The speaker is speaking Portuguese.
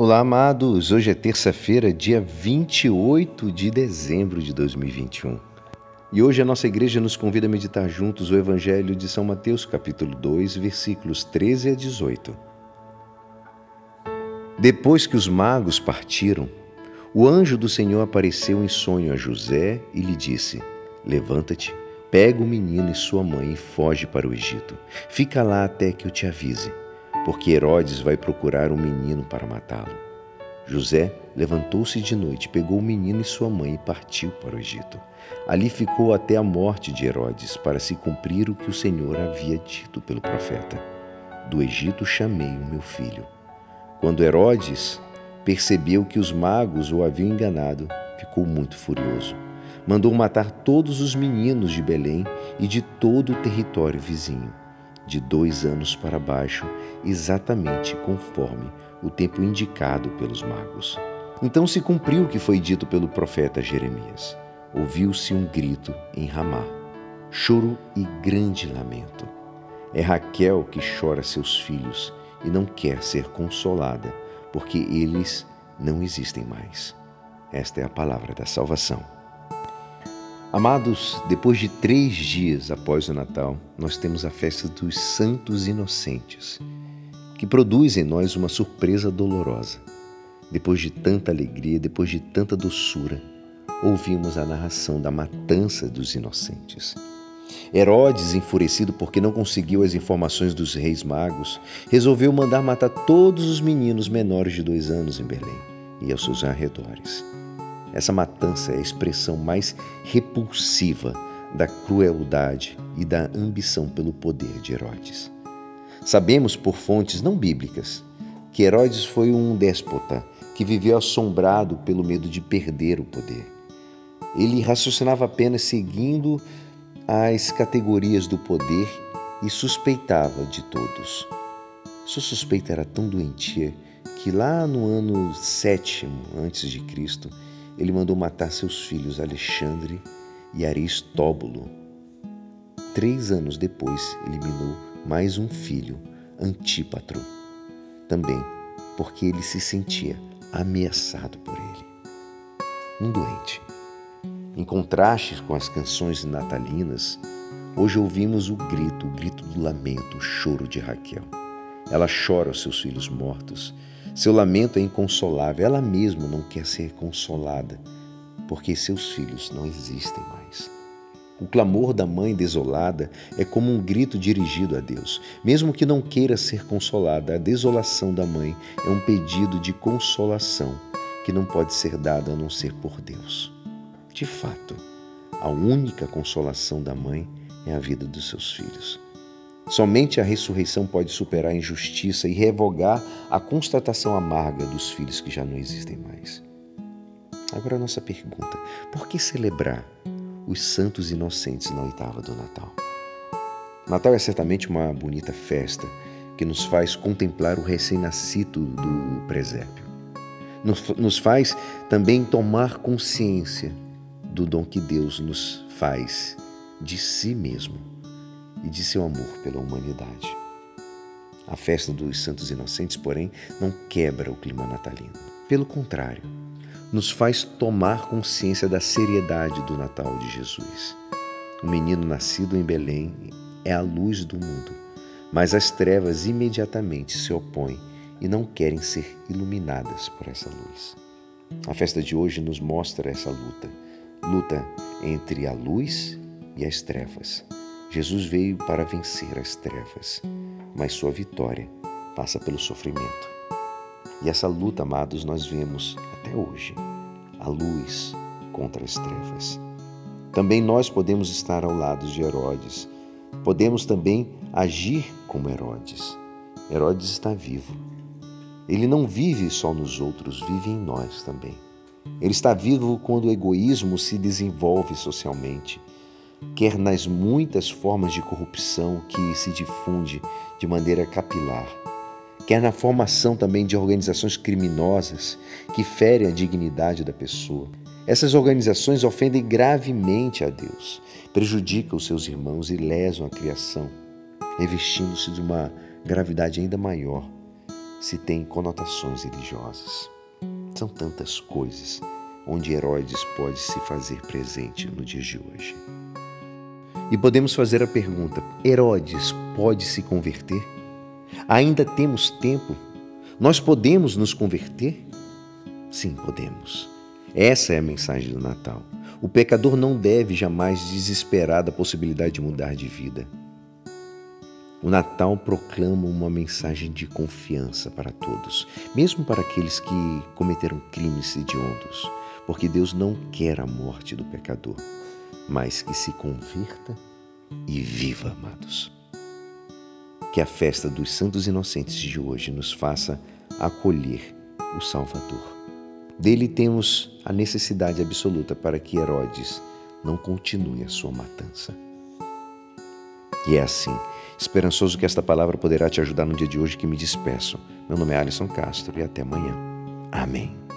Olá, amados! Hoje é terça-feira, dia 28 de dezembro de 2021. E hoje a nossa igreja nos convida a meditar juntos o Evangelho de São Mateus, capítulo 2, versículos 13 a 18. Depois que os magos partiram, o anjo do Senhor apareceu em sonho a José e lhe disse: Levanta-te, pega o menino e sua mãe e foge para o Egito. Fica lá até que eu te avise porque Herodes vai procurar um menino para matá-lo. José levantou-se de noite, pegou o menino e sua mãe e partiu para o Egito. Ali ficou até a morte de Herodes, para se cumprir o que o Senhor havia dito pelo profeta: Do Egito chamei o meu filho. Quando Herodes percebeu que os magos o haviam enganado, ficou muito furioso. Mandou matar todos os meninos de Belém e de todo o território vizinho de dois anos para baixo, exatamente conforme o tempo indicado pelos magos. Então se cumpriu o que foi dito pelo profeta Jeremias. Ouviu-se um grito em Ramá, choro e grande lamento. É Raquel que chora seus filhos e não quer ser consolada, porque eles não existem mais. Esta é a palavra da salvação. Amados, depois de três dias após o Natal, nós temos a festa dos Santos Inocentes, que produz em nós uma surpresa dolorosa. Depois de tanta alegria, depois de tanta doçura, ouvimos a narração da matança dos inocentes. Herodes, enfurecido porque não conseguiu as informações dos reis magos, resolveu mandar matar todos os meninos menores de dois anos em Belém e aos seus arredores. Essa matança é a expressão mais repulsiva da crueldade e da ambição pelo poder de Herodes. Sabemos por fontes não bíblicas que Herodes foi um déspota que viveu assombrado pelo medo de perder o poder. Ele raciocinava apenas seguindo as categorias do poder e suspeitava de todos. Sua suspeita era tão doentia que lá no ano sétimo antes de Cristo ele mandou matar seus filhos Alexandre e Aristóbulo. Três anos depois, eliminou mais um filho, Antípatro, também porque ele se sentia ameaçado por ele. Um doente. Em contraste com as canções natalinas, hoje ouvimos o grito, o grito do lamento, o choro de Raquel. Ela chora os seus filhos mortos. Seu lamento é inconsolável. Ela mesma não quer ser consolada, porque seus filhos não existem mais. O clamor da mãe desolada é como um grito dirigido a Deus. Mesmo que não queira ser consolada, a desolação da mãe é um pedido de consolação que não pode ser dado a não ser por Deus. De fato, a única consolação da mãe é a vida dos seus filhos. Somente a ressurreição pode superar a injustiça e revogar a constatação amarga dos filhos que já não existem mais. Agora a nossa pergunta: por que celebrar os santos inocentes na oitava do Natal? Natal é certamente uma bonita festa que nos faz contemplar o recém-nascido do presépio. Nos faz também tomar consciência do dom que Deus nos faz de si mesmo e de seu amor pela humanidade. A festa dos Santos Inocentes, porém, não quebra o clima natalino. Pelo contrário, nos faz tomar consciência da seriedade do Natal de Jesus. O menino nascido em Belém é a luz do mundo, mas as trevas imediatamente se opõem e não querem ser iluminadas por essa luz. A festa de hoje nos mostra essa luta luta entre a luz e as trevas Jesus veio para vencer as trevas, mas sua vitória passa pelo sofrimento. E essa luta, amados, nós vemos até hoje a luz contra as trevas. Também nós podemos estar ao lado de Herodes, podemos também agir como Herodes. Herodes está vivo. Ele não vive só nos outros, vive em nós também. Ele está vivo quando o egoísmo se desenvolve socialmente quer nas muitas formas de corrupção que se difunde de maneira capilar, quer na formação também de organizações criminosas que ferem a dignidade da pessoa. Essas organizações ofendem gravemente a Deus, prejudicam os seus irmãos e lesam a criação, revestindo-se de uma gravidade ainda maior se tem conotações religiosas. São tantas coisas onde Herodes pode se fazer presente no dia de hoje. E podemos fazer a pergunta: Herodes pode se converter? Ainda temos tempo? Nós podemos nos converter? Sim, podemos. Essa é a mensagem do Natal. O pecador não deve jamais desesperar da possibilidade de mudar de vida. O Natal proclama uma mensagem de confiança para todos, mesmo para aqueles que cometeram crimes hediondos, porque Deus não quer a morte do pecador, mas que se converta e viva, amados. Que a festa dos Santos Inocentes de hoje nos faça acolher o Salvador. Dele temos a necessidade absoluta para que Herodes não continue a sua matança. E é assim, esperançoso que esta palavra poderá te ajudar no dia de hoje que me despeço. Meu nome é Alisson Castro e até amanhã. Amém.